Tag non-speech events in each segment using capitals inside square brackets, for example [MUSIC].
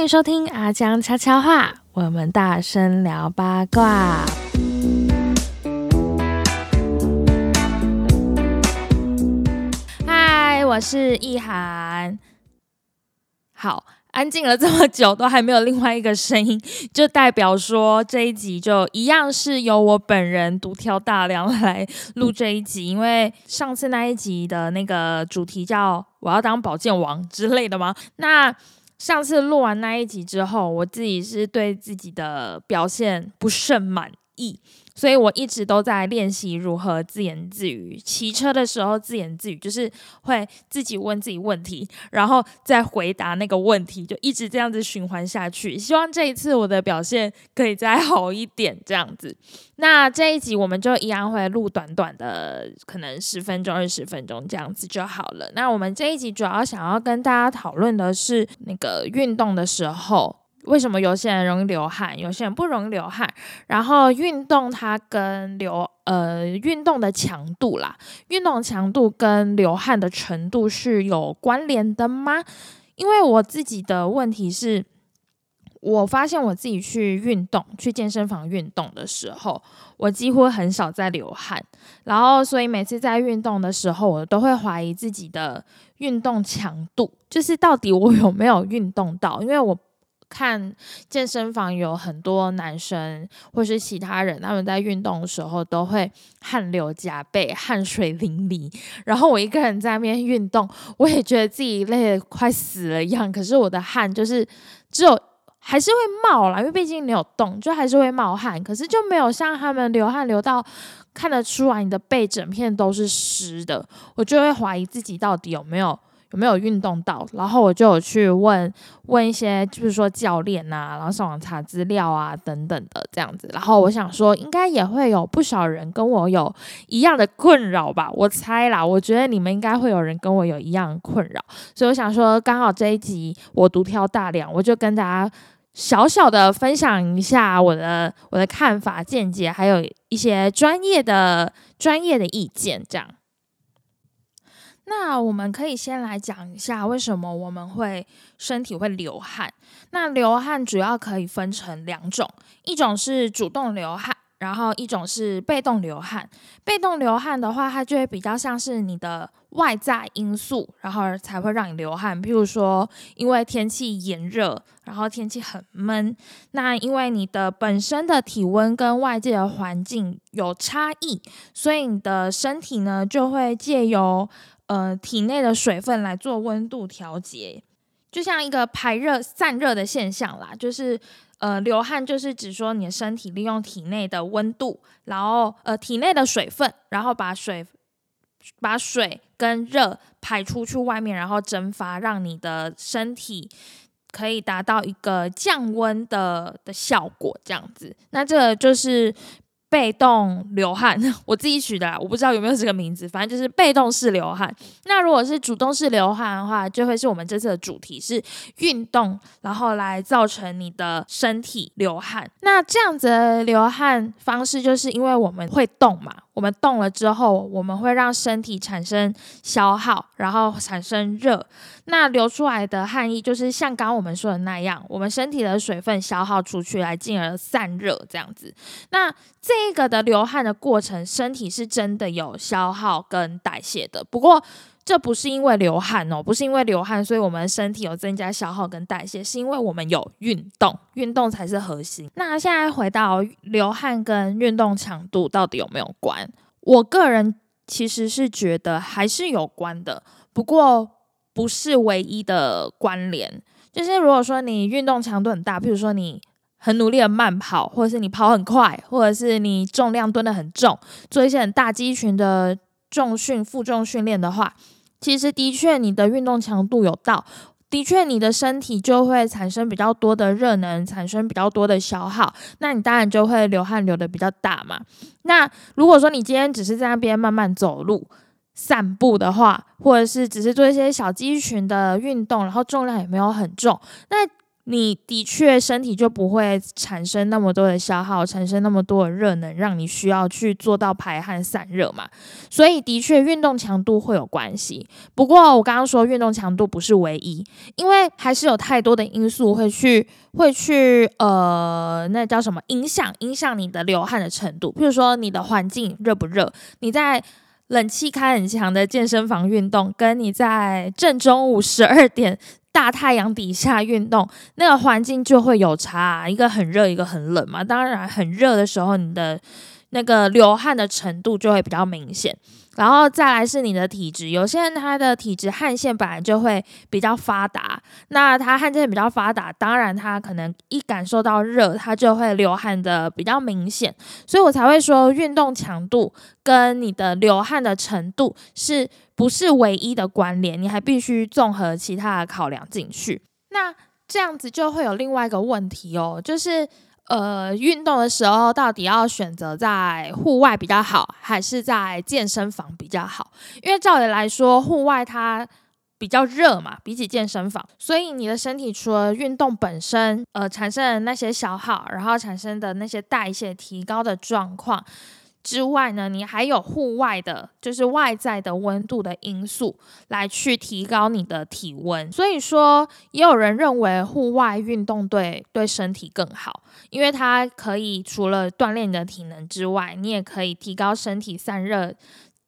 欢迎收听阿江悄悄话，我们大声聊八卦。嗨，我是意涵。好，安静了这么久，都还没有另外一个声音，就代表说这一集就一样是由我本人独挑大梁来录这一集。因为上次那一集的那个主题叫“我要当宝剑王”之类的吗？那上次录完那一集之后，我自己是对自己的表现不甚满意。所以我一直都在练习如何自言自语。骑车的时候自言自语，就是会自己问自己问题，然后再回答那个问题，就一直这样子循环下去。希望这一次我的表现可以再好一点，这样子。那这一集我们就一样会录短短的，可能十分钟、二十分钟这样子就好了。那我们这一集主要想要跟大家讨论的是那个运动的时候。为什么有些人容易流汗，有些人不容易流汗？然后运动它跟流呃运动的强度啦，运动强度跟流汗的程度是有关联的吗？因为我自己的问题是，我发现我自己去运动，去健身房运动的时候，我几乎很少在流汗，然后所以每次在运动的时候，我都会怀疑自己的运动强度，就是到底我有没有运动到，因为我。看健身房有很多男生或是其他人，他们在运动的时候都会汗流浃背、汗水淋漓。然后我一个人在那边运动，我也觉得自己累得快死了一样。可是我的汗就是只有还是会冒啦，因为毕竟你有动，就还是会冒汗。可是就没有像他们流汗流到看得出来你的背整片都是湿的，我就会怀疑自己到底有没有。有没有运动到？然后我就有去问问一些，就是说教练呐，然后上网查资料啊等等的这样子。然后我想说，应该也会有不少人跟我有一样的困扰吧？我猜啦，我觉得你们应该会有人跟我有一样困扰，所以我想说，刚好这一集我独挑大梁，我就跟大家小小的分享一下我的我的看法见解，还有一些专业的专业的意见，这样。那我们可以先来讲一下为什么我们会身体会流汗。那流汗主要可以分成两种，一种是主动流汗，然后一种是被动流汗。被动流汗的话，它就会比较像是你的外在因素，然后才会让你流汗。譬如说，因为天气炎热，然后天气很闷，那因为你的本身的体温跟外界的环境有差异，所以你的身体呢就会借由呃，体内的水分来做温度调节，就像一个排热散热的现象啦。就是呃，流汗就是指说你的身体利用体内的温度，然后呃，体内的水分，然后把水把水跟热排出去外面，然后蒸发，让你的身体可以达到一个降温的的效果，这样子。那这就是。被动流汗，[LAUGHS] 我自己取的，我不知道有没有这个名字，反正就是被动式流汗。那如果是主动式流汗的话，就会是我们这次的主题是运动，然后来造成你的身体流汗。那这样子的流汗方式，就是因为我们会动嘛。我们动了之后，我们会让身体产生消耗，然后产生热。那流出来的汗液就是像刚刚我们说的那样，我们身体的水分消耗出去，来进而散热这样子。那这个的流汗的过程，身体是真的有消耗跟代谢的。不过这不是因为流汗哦，不是因为流汗，所以我们身体有增加消耗跟代谢，是因为我们有运动，运动才是核心。那现在回到流汗跟运动强度到底有没有关？我个人其实是觉得还是有关的，不过不是唯一的关联。就是如果说你运动强度很大，比如说你很努力的慢跑，或者是你跑很快，或者是你重量蹲得很重，做一些很大肌群的重训、负重训练的话。其实的确，你的运动强度有到，的确你的身体就会产生比较多的热能，产生比较多的消耗，那你当然就会流汗流的比较大嘛。那如果说你今天只是在那边慢慢走路、散步的话，或者是只是做一些小肌群的运动，然后重量也没有很重，那你的确身体就不会产生那么多的消耗，产生那么多的热能，让你需要去做到排汗散热嘛。所以的确运动强度会有关系。不过我刚刚说运动强度不是唯一，因为还是有太多的因素会去会去呃，那叫什么影响影响你的流汗的程度。譬如说你的环境热不热，你在冷气开很强的健身房运动，跟你在正中午十二点。大太阳底下运动，那个环境就会有差，一个很热，一个很冷嘛。当然，很热的时候，你的那个流汗的程度就会比较明显。然后再来是你的体质，有些人他的体质汗腺本来就会比较发达，那他汗腺比较发达，当然他可能一感受到热，他就会流汗的比较明显，所以我才会说运动强度跟你的流汗的程度是不是唯一的关联，你还必须综合其他的考量进去。那这样子就会有另外一个问题哦，就是。呃，运动的时候到底要选择在户外比较好，还是在健身房比较好？因为照理来说，户外它比较热嘛，比起健身房，所以你的身体除了运动本身，呃，产生的那些消耗，然后产生的那些代谢提高的状况。之外呢，你还有户外的，就是外在的温度的因素来去提高你的体温。所以说，也有人认为户外运动对对身体更好，因为它可以除了锻炼你的体能之外，你也可以提高身体散热，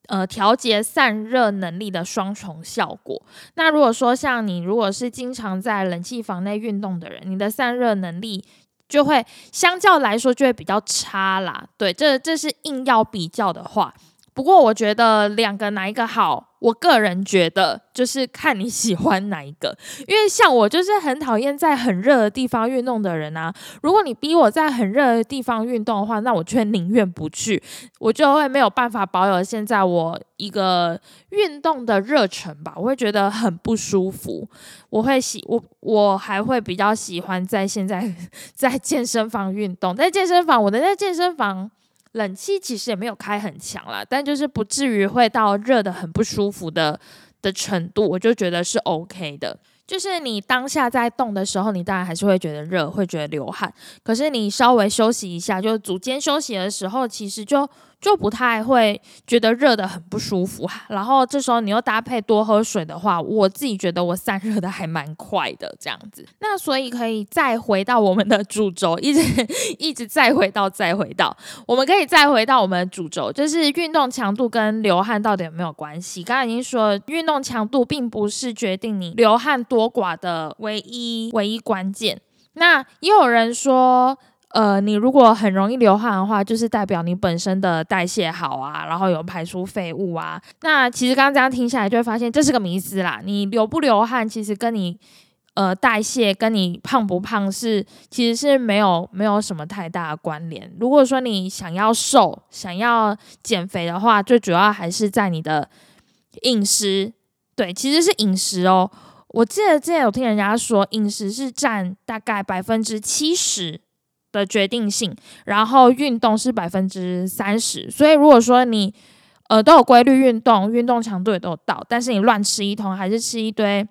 呃，调节散热能力的双重效果。那如果说像你如果是经常在冷气房内运动的人，你的散热能力。就会相较来说就会比较差啦，对，这这是硬要比较的话。不过我觉得两个哪一个好？我个人觉得就是看你喜欢哪一个，[LAUGHS] 因为像我就是很讨厌在很热的地方运动的人啊。如果你逼我在很热的地方运动的话，那我却宁愿不去，我就会没有办法保有现在我一个运动的热忱吧。我会觉得很不舒服，我会喜我我还会比较喜欢在现在 [LAUGHS] 在健身房运动，在健身房我的在健身房。冷气其实也没有开很强啦，但就是不至于会到热的很不舒服的的程度，我就觉得是 OK 的。就是你当下在动的时候，你当然还是会觉得热，会觉得流汗。可是你稍微休息一下，就组间休息的时候，其实就。就不太会觉得热的很不舒服，然后这时候你又搭配多喝水的话，我自己觉得我散热的还蛮快的这样子。那所以可以再回到我们的主轴，一直一直再回到再回到，我们可以再回到我们的主轴，就是运动强度跟流汗到底有没有关系？刚刚已经说，运动强度并不是决定你流汗多寡的唯一唯一关键。那也有人说。呃，你如果很容易流汗的话，就是代表你本身的代谢好啊，然后有排出废物啊。那其实刚刚这样听下来，就会发现这是个迷思啦。你流不流汗，其实跟你呃代谢，跟你胖不胖是其实是没有没有什么太大的关联。如果说你想要瘦、想要减肥的话，最主要还是在你的饮食。对，其实是饮食哦。我记得之前有听人家说，饮食是占大概百分之七十。的决定性，然后运动是百分之三十，所以如果说你呃都有规律运动，运动强度也都有到，但是你乱吃一通，还是吃一堆，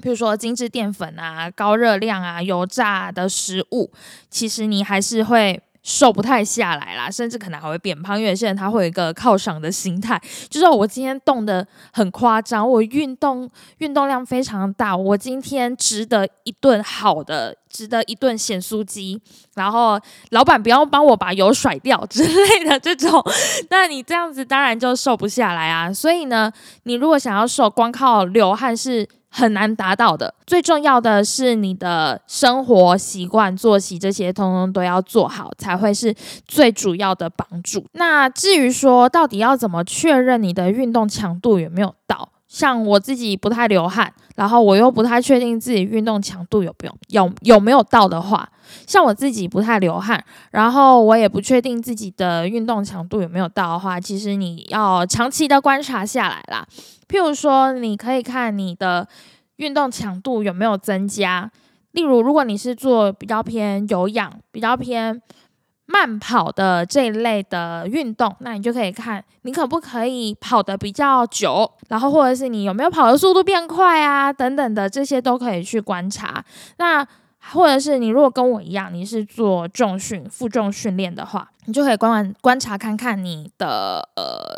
比如说精致淀粉啊、高热量啊、油炸的食物，其实你还是会。瘦不太下来啦，甚至可能还会变胖。因为有些人他会有一个犒赏的心态，就是我今天动的很夸张，我运动运动量非常大，我今天值得一顿好的，值得一顿咸酥鸡。然后老板不要帮我把油甩掉之类的这种，那你这样子当然就瘦不下来啊。所以呢，你如果想要瘦，光靠流汗是。很难达到的。最重要的是你的生活习惯、作息这些，通通都要做好，才会是最主要的帮助。那至于说到底要怎么确认你的运动强度有没有到？像我自己不太流汗，然后我又不太确定自己运动强度有不有有有没有到的话，像我自己不太流汗，然后我也不确定自己的运动强度有没有到的话，其实你要长期的观察下来啦。譬如说，你可以看你的运动强度有没有增加。例如，如果你是做比较偏有氧、比较偏慢跑的这一类的运动，那你就可以看你可不可以跑得比较久，然后或者是你有没有跑的速度变快啊，等等的这些都可以去观察。那或者是你如果跟我一样，你是做重训、负重训练的话，你就可以观观察看看你的呃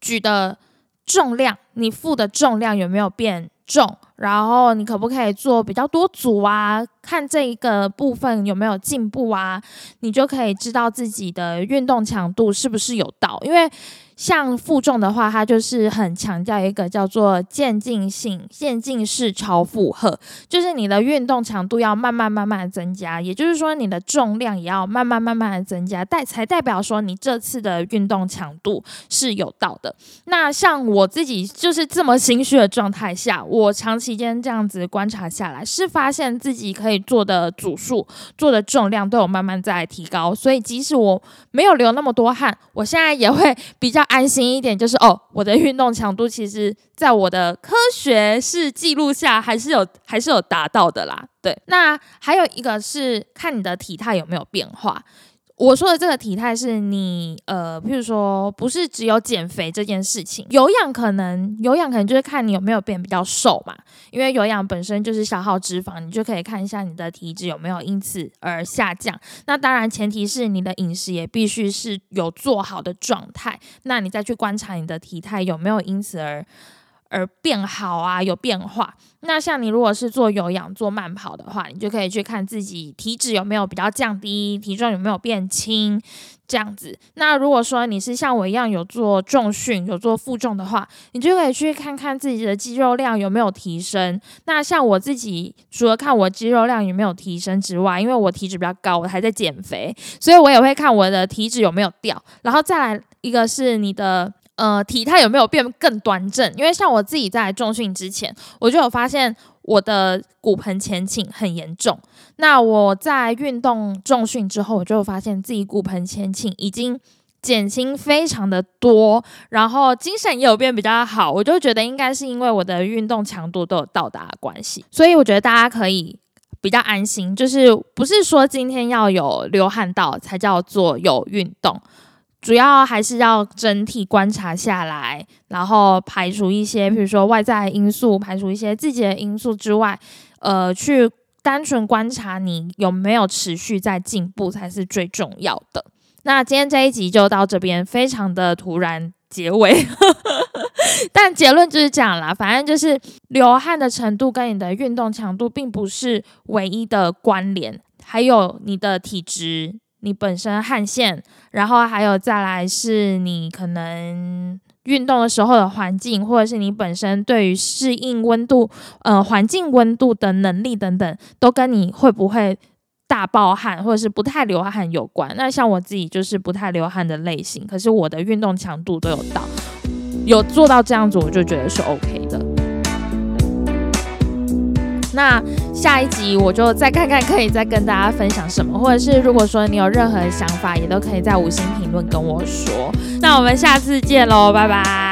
举的重量，你负的重量有没有变重。然后你可不可以做比较多组啊？看这一个部分有没有进步啊？你就可以知道自己的运动强度是不是有到，因为。像负重的话，它就是很强调一个叫做渐进性、渐进式超负荷，就是你的运动强度要慢慢慢慢增加，也就是说你的重量也要慢慢慢慢的增加，代才代表说你这次的运动强度是有到的。那像我自己就是这么心虚的状态下，我长期间这样子观察下来，是发现自己可以做的组数、做的重量都有慢慢在提高，所以即使我没有流那么多汗，我现在也会比较。安心一点，就是哦，我的运动强度其实在我的科学式记录下还是有，还是有达到的啦。对，那还有一个是看你的体态有没有变化。我说的这个体态是你，呃，譬如说，不是只有减肥这件事情，有氧可能有氧可能就是看你有没有变比较瘦嘛，因为有氧本身就是消耗脂肪，你就可以看一下你的体脂有没有因此而下降。那当然前提是你的饮食也必须是有做好的状态，那你再去观察你的体态有没有因此而。而变好啊，有变化。那像你如果是做有氧、做慢跑的话，你就可以去看自己体脂有没有比较降低，体重有没有变轻，这样子。那如果说你是像我一样有做重训、有做负重的话，你就可以去看看自己的肌肉量有没有提升。那像我自己，除了看我肌肉量有没有提升之外，因为我体脂比较高，我还在减肥，所以我也会看我的体脂有没有掉。然后再来一个是你的。呃，体态有没有变更端正？因为像我自己在重训之前，我就有发现我的骨盆前倾很严重。那我在运动重训之后，我就发现自己骨盆前倾已经减轻非常的多，然后精神也有变比较好。我就觉得应该是因为我的运动强度都有到达关系，所以我觉得大家可以比较安心，就是不是说今天要有流汗到才叫做有运动。主要还是要整体观察下来，然后排除一些，比如说外在因素，排除一些自己的因素之外，呃，去单纯观察你有没有持续在进步才是最重要的。那今天这一集就到这边，非常的突然结尾，[LAUGHS] 但结论就是这样啦。反正就是流汗的程度跟你的运动强度并不是唯一的关联，还有你的体质。你本身汗腺，然后还有再来是你可能运动的时候的环境，或者是你本身对于适应温度、呃环境温度的能力等等，都跟你会不会大爆汗或者是不太流汗有关。那像我自己就是不太流汗的类型，可是我的运动强度都有到，有做到这样子，我就觉得是 OK 的。那下一集我就再看看，可以再跟大家分享什么，或者是如果说你有任何想法，也都可以在五星评论跟我说。那我们下次见喽，拜拜。